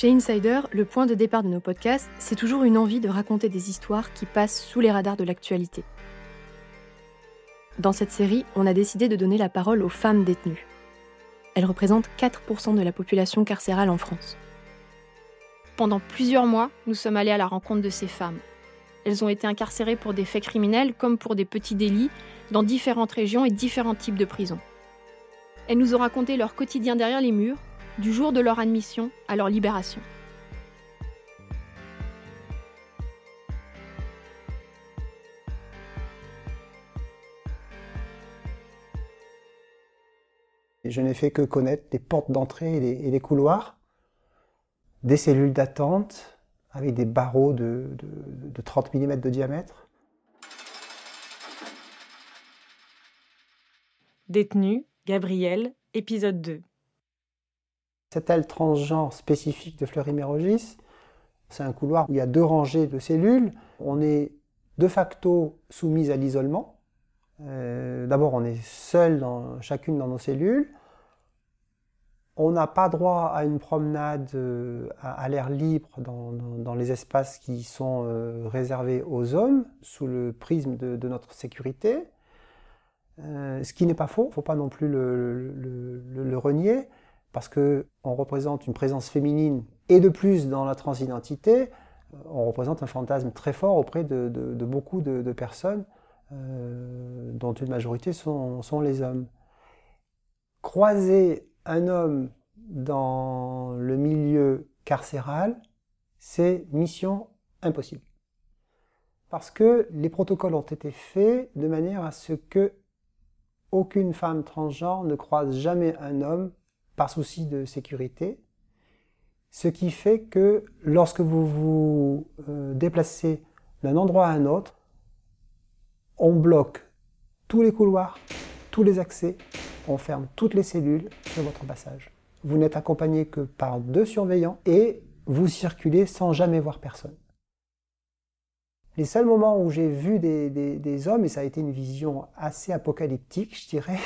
Chez Insider, le point de départ de nos podcasts, c'est toujours une envie de raconter des histoires qui passent sous les radars de l'actualité. Dans cette série, on a décidé de donner la parole aux femmes détenues. Elles représentent 4% de la population carcérale en France. Pendant plusieurs mois, nous sommes allés à la rencontre de ces femmes. Elles ont été incarcérées pour des faits criminels comme pour des petits délits dans différentes régions et différents types de prisons. Elles nous ont raconté leur quotidien derrière les murs, du jour de leur admission à leur libération. Je n'ai fait que connaître les portes d'entrée et, les couloirs, des cellules d'attente avec des barreaux de, 30 mm de diamètre. Détenu, Gabriel, épisode 2. Cette aile transgenre spécifique de Fleury-Mérogis, c'est un couloir où il y a deux rangées de cellules. On est de facto soumis à l'isolement. Euh, d'abord, on est seul dans, chacune dans nos cellules. On n'a pas droit à une promenade euh, à, l'air libre dans, les espaces qui sont euh, réservés aux hommes, sous le prisme de, notre sécurité. ce qui n'est pas faux, il ne faut pas non plus le renier parce qu'on représente une présence féminine et de plus dans la transidentité, euh, on représente un fantasme très fort auprès de, beaucoup de, personnes, euh, dont une majorité sont, les hommes. Croiser un homme dans le milieu carcéral, c'est mission impossible. Parce que les protocoles ont été faits de manière à ce que aucune femme transgenre ne croise jamais un homme par souci de sécurité, ce qui fait que lorsque vous vous euh, déplacez d'un endroit à un autre, on bloque tous les couloirs, tous les accès, on ferme toutes les cellules sur votre passage. Vous n'êtes accompagné que par deux surveillants et vous circulez sans jamais voir personne. Les seuls moments où j'ai vu des, des, hommes, et ça a été une vision assez apocalyptique, je dirais,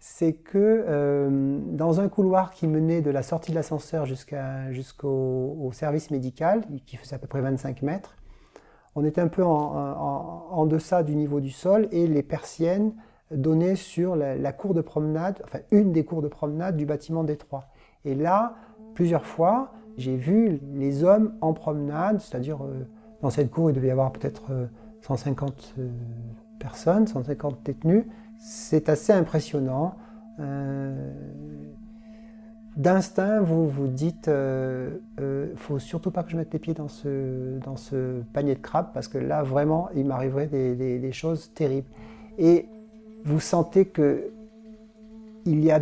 c'est que euh, dans un couloir qui menait de la sortie de l'ascenseur jusqu'au service médical, qui faisait à peu près 25 mètres, on était un peu en, deçà du niveau du sol et les persiennes donnaient sur la, cour de promenade, enfin une des cours de promenade du bâtiment Détroit. Et là, plusieurs fois, j'ai vu les hommes en promenade, c'est-à-dire euh, dans cette cour, il devait y avoir peut-être 150 euh, personnes, 150 détenus, c'est assez impressionnant. Euh, d'instinct, vous vous dites, euh, euh, faut surtout pas que je mette les pieds dans ce, panier de crabes parce que là, vraiment, il m'arriverait des, choses terribles. Et vous sentez que il y, a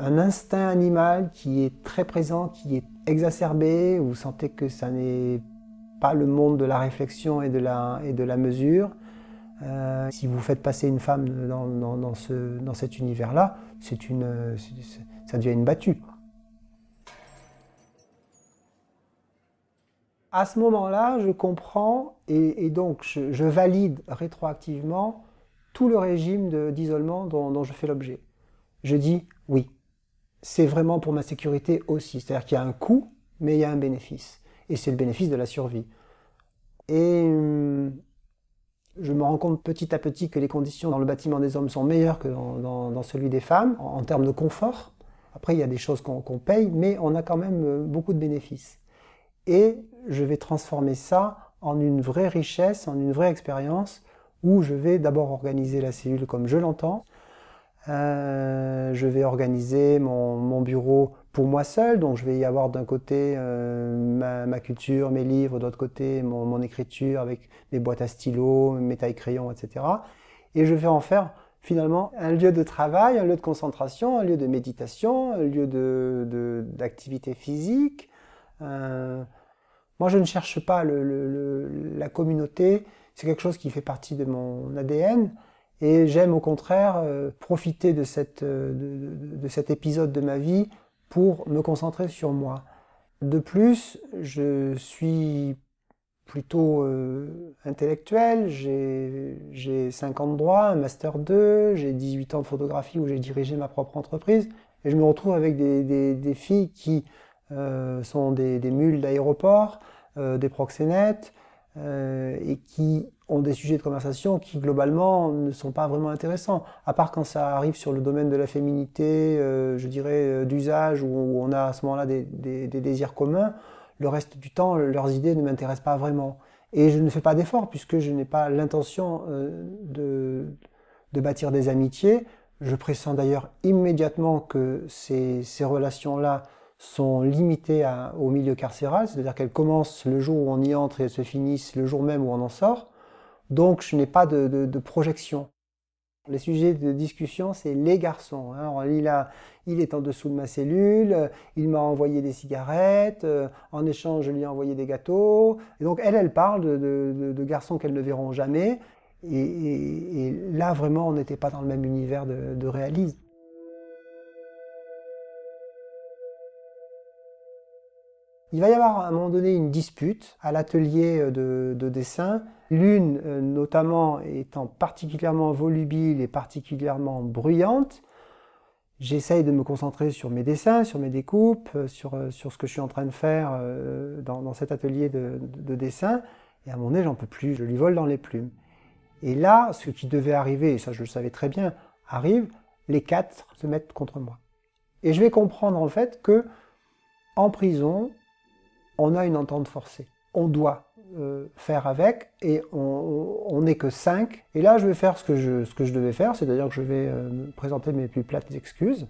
un instinct animal qui est très présent, qui est exacerbé. Vous sentez que ça n'est pas le monde de la réflexion et de la mesure. Euh, si vous faites passer une femme dans, ce, dans cet univers-là, ça devient une battue. À ce moment-là, je comprends et, donc je, valide rétroactivement tout le régime d'isolement dont, dont, je fais l'objet. Je dis oui, c'est vraiment pour ma sécurité aussi. C'est-à-dire qu'il y a un coût, mais il y a un bénéfice. Et c'est le bénéfice de la survie. Et hum, je me rends compte petit à petit que les conditions dans le bâtiment des hommes sont meilleures que dans, celui des femmes, en, termes de confort. Après, il y a des choses qu'on paye, mais on a quand même euh, beaucoup de bénéfices. Et je vais transformer ça en une vraie richesse, en une vraie expérience, où je vais d'abord organiser la cellule comme je l'entends. Euh, je vais organiser mon, bureau pour moi seul, donc je vais y avoir d'un côté ma, culture, mes livres, d'autre côté mon, écriture avec mes boîtes à stylos, mes tailles crayons, etc. Et je vais en faire finalement un lieu de travail, un lieu de concentration, un lieu de méditation, un lieu d'activité de, physique. Euh, moi, je ne cherche pas la communauté, c'est quelque chose qui fait partie de mon ADN. Et j'aime au contraire euh, profiter de, cette, de, cet épisode de ma vie pour me concentrer sur moi. De plus, je suis plutôt euh, intellectuel. J'ai 50 droits, un master 2, j'ai 18 ans de photographie où j'ai dirigé ma propre entreprise. Et je me retrouve avec des, filles qui euh, sont des, mules d'aéroport, euh, des proxénètes, et qui ont des sujets de conversation qui globalement ne sont pas vraiment intéressants, à part quand ça arrive sur le domaine de la féminité, euh, je dirais d'usage, où, on a à ce moment-là des, désirs communs le reste du temps, leurs idées ne m'intéressent pas vraiment. Et je ne fais pas d'effort puisque je n'ai pas l'intention euh, de, bâtir des amitiés. Je pressens d'ailleurs immédiatement que ces, relations-là sont limitées au milieu carcéral, c'est-à-dire qu'elles commencent le jour où on y entre et elles se finissent le jour même où on en sort. Donc je n'ai pas de, projection. Les sujets de discussion, c'est les garçons. Hein. il, a, il est en dessous de ma cellule, il m'a envoyé des cigarettes, euh, en échange, je lui ai envoyé des gâteaux. Et donc, elle, elle parle de, garçons qu'elles ne verront jamais. Et, là, vraiment, on n'était pas dans le même univers de réalisme. Il va y avoir à un moment donné une dispute à l'atelier de, de, dessin, l'une euh, notamment étant particulièrement volubile et particulièrement bruyante. J'essaye de me concentrer sur mes dessins, sur mes découpes, euh, sur, euh, sur ce que je suis en train de faire dans, cet atelier de, de, dessin. Et à moment donné, j'en peux plus, je lui vole dans les plumes. Et là, ce qui devait arriver, et ça je le savais très bien, arrive, les quatre se mettent contre moi. Et je vais comprendre en fait que en prison, on a une entente forcée. On doit euh, faire avec et on n'est que cinq. Et là, je vais faire ce que je, devais faire, c'est-à-dire que je vais euh, présenter mes plus plates excuses.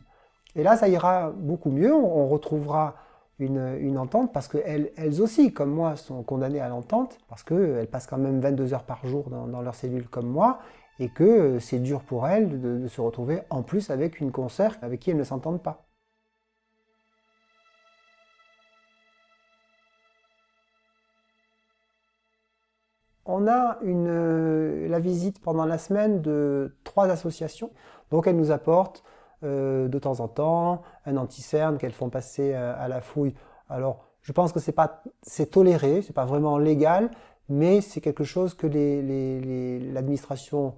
Et là, ça ira beaucoup mieux. On, retrouvera une, entente parce qu'elles elles aussi, comme moi, sont condamnées à l'entente parce qu'elles passent quand même 22 heures par jour dans, leur cellule comme moi et que euh, c'est dur pour elles de, de se retrouver en plus avec une concert avec qui elles ne s'entendent pas. On a euh, la visite pendant la semaine de trois associations. Donc elles nous apportent euh, de temps en temps un anti-cerne qu'elles font passer euh, à la fouille. Alors je pense que c'est pas c'est toléré, c'est pas vraiment légal, mais c'est quelque chose que l'administration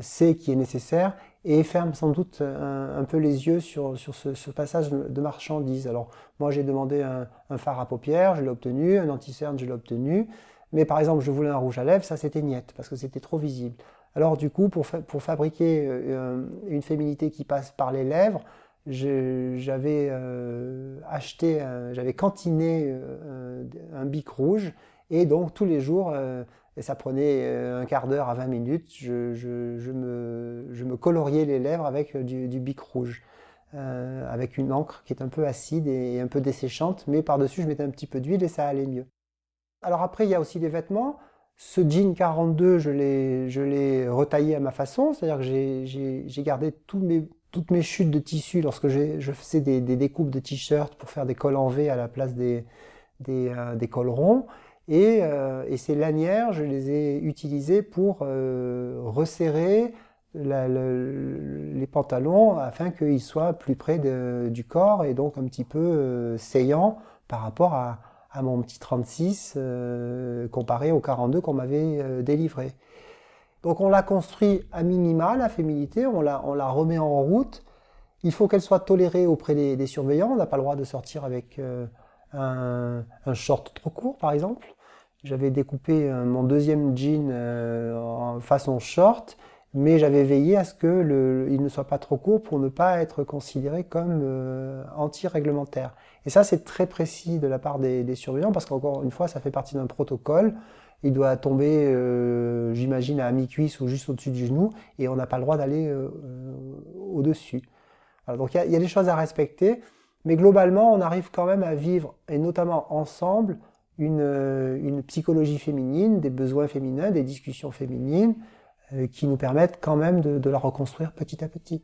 sait qui est nécessaire et ferme sans doute un, peu les yeux sur, sur ce, passage de marchandises. Alors moi j'ai demandé un, un, phare à paupières, je l'ai obtenu, un anti-cerne, je l'ai obtenu. Mais par exemple, je voulais un rouge à lèvres, ça c'était niette, parce que c'était trop visible. Alors du coup, pour, pour fabriquer euh, une féminité qui passe par les lèvres, j'avais euh, acheté, j'avais cantiné euh, un bic rouge, et donc tous les jours, et ça prenait un quart d'heure à 20 minutes, je, je, me, je, me, coloriais les lèvres avec du, du bic rouge. avec une encre qui est un peu acide et un peu desséchante, mais par-dessus je mettais un petit peu d'huile et ça allait mieux. Alors après, il y a aussi les vêtements. Ce jean 42, je l'ai retaillé à ma façon, c'est-à-dire que j'ai gardé toutes mes chutes de tissu lorsque je faisais des, des découpes de t-shirts pour faire des cols en V à la place des, des, euh, des cols ronds. Et, euh, et, ces lanières, je les ai utilisées pour euh, resserrer les pantalons afin qu'ils soient plus près du corps et donc un petit peu saillants par rapport à, à mon petit 36 euh, comparé au 42 qu'on m'avait euh, délivré. Donc on l'a construit à minima, la féminité, on la, on la remet en route. Il faut qu'elle soit tolérée auprès des, surveillants. On n'a pas le droit de sortir avec euh, un, short trop court, par exemple. J'avais découpé mon deuxième jean en façon short, mais j'avais veillé à ce que le, il ne soit pas trop court pour ne pas être considéré comme anti-réglementaire. Et ça, c'est très précis de la part des, surveillants parce qu'encore une fois, ça fait partie d'un protocole. Il doit tomber, euh, j'imagine, à mi-cuisse ou juste au-dessus du genou et on n'a pas le droit d'aller euh, euh, au-dessus. donc il y, a, des choses à respecter. Mais globalement, on arrive quand même à vivre, et notamment ensemble, une, une psychologie féminine, des besoins féminins, des discussions féminines, euh, qui nous permettent quand même de la reconstruire petit à petit.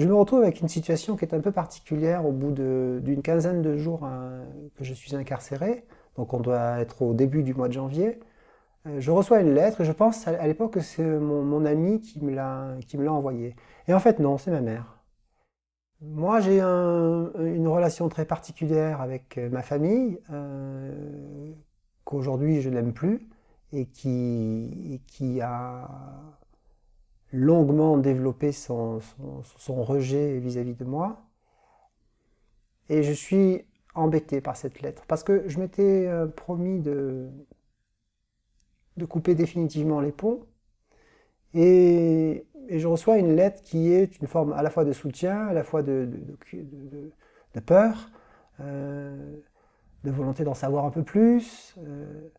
Je me retrouve avec une situation qui est un peu particulière au bout d'une quinzaine de jours hein, que je suis incarcéré, donc on doit être au début du mois de janvier. Euh, je reçois une lettre, et je pense à, l'époque que c'est mon, ami qui me l'a envoyée. Et en fait non, c'est ma mère. Moi j'ai un, une relation très particulière avec euh, ma famille, euh, qu'aujourd'hui je n'aime plus, et qui, et qui a longuement développé son, son, rejet vis-à-vis de moi. Et je suis embêté par cette lettre, parce que je m'étais euh, promis de, de couper définitivement les ponts. Et, je reçois une lettre qui est une forme à la fois de soutien, à la fois de, de, peur, euh, de volonté d'en savoir un peu plus. Euh,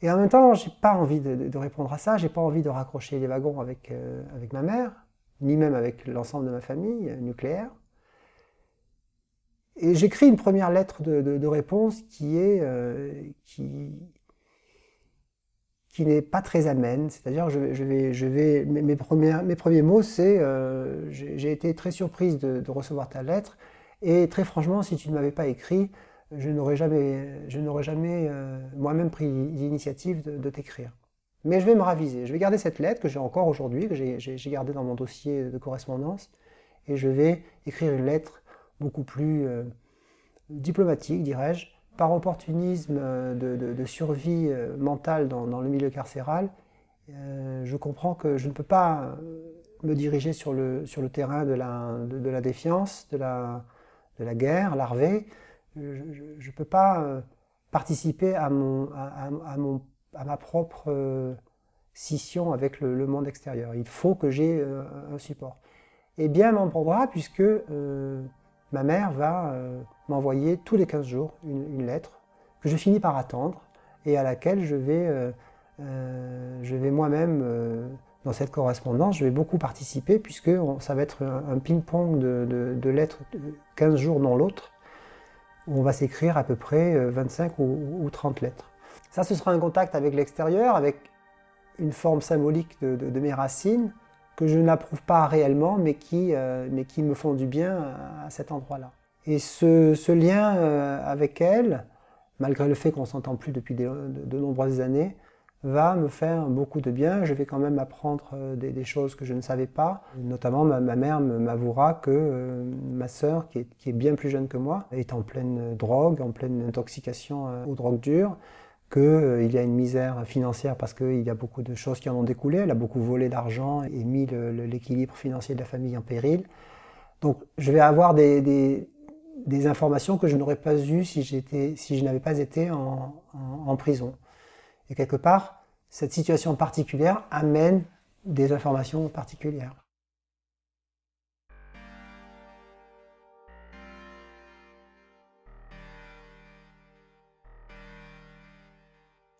et en même temps, j'ai pas envie de, répondre à ça, j'ai pas envie de raccrocher les wagons avec, euh, avec ma mère, ni même avec l'ensemble de ma famille euh, nucléaire. Et j'écris une première lettre de, réponse qui est euh, qui, qui n'est pas très amène. C'est-à-dire, je, vais, je vais, mes, mes, premiers, mots, c'est j'ai été très surprise de, recevoir ta lettre. Et très franchement, si tu ne m'avais pas écrit, je n'aurais jamais, jamais euh, moi-même pris l'initiative de, t'écrire. Mais je vais me raviser. Je vais garder cette lettre que j'ai encore aujourd'hui, que j'ai gardée dans mon dossier de correspondance, et je vais écrire une lettre beaucoup plus euh, diplomatique, dirais-je, par opportunisme euh, de, survie mentale dans, le milieu carcéral. Je comprends que je ne peux pas me diriger sur le, terrain de la, de, de la défiance, de la, de la guerre larvée je ne peux pas euh, participer à, ma propre euh, scission avec le, monde extérieur. Il faut que j'ai euh, un support. Et bien m'en prendra puisque ma mère va m'envoyer tous les 15 jours une, lettre que je finis par attendre et à laquelle je vais, je vais moi-même, dans cette correspondance, je vais beaucoup participer puisque ça va être un, ping-pong de, lettres 15 jours dans l'autre on va s'écrire à peu près 25 euh, ou, ou, 30 lettres. Ça, ce sera un contact avec l'extérieur, avec une forme symbolique de, mes racines que je n'approuve pas réellement, mais qui, euh, mais qui me font du bien à cet endroit-là. Et ce, lien euh, avec elle, malgré le fait qu'on s'entend plus depuis de, de, nombreuses années, va me faire beaucoup de bien. Je vais quand même apprendre euh, des, choses que je ne savais pas. Notamment, ma, mère m'avouera que euh, ma sœur, qui est, bien plus jeune que moi, est en pleine drogue, en pleine intoxication euh, aux drogues dures, qu'il euh, y a une misère financière parce qu'il y a beaucoup de choses qui en ont découlé. Elle a beaucoup volé d'argent et mis l'équilibre financier de la famille en péril. Donc, je vais avoir des, informations que je n'aurais pas eues si, je n'avais pas été en prison. Et quelque part, cette situation particulière amène des informations particulières.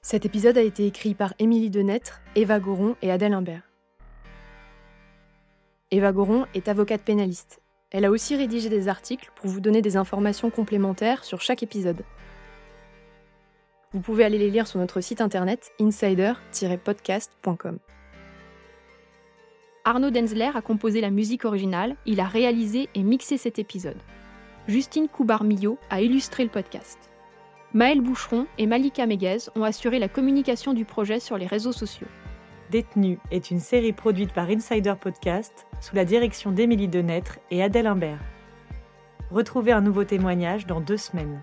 Cet épisode a été écrit par Émilie Denêtre, Eva Goron et Adèle Imbert. Eva Goron est avocate pénaliste. Elle a aussi rédigé des articles pour vous donner des informations complémentaires sur chaque épisode. Vous pouvez aller les lire sur notre site internet insider-podcast.com. Arnaud Denzler a composé la musique originale, il a réalisé et mixé cet épisode. Justine Koubar-Millot a illustré le podcast. Maël Boucheron et Malika Meguez ont assuré la communication du projet sur les réseaux sociaux. Détenu est une série produite par Insider Podcast sous la direction d'Émilie Denêtre et Adèle Imbert. Retrouvez un nouveau témoignage dans deux semaines.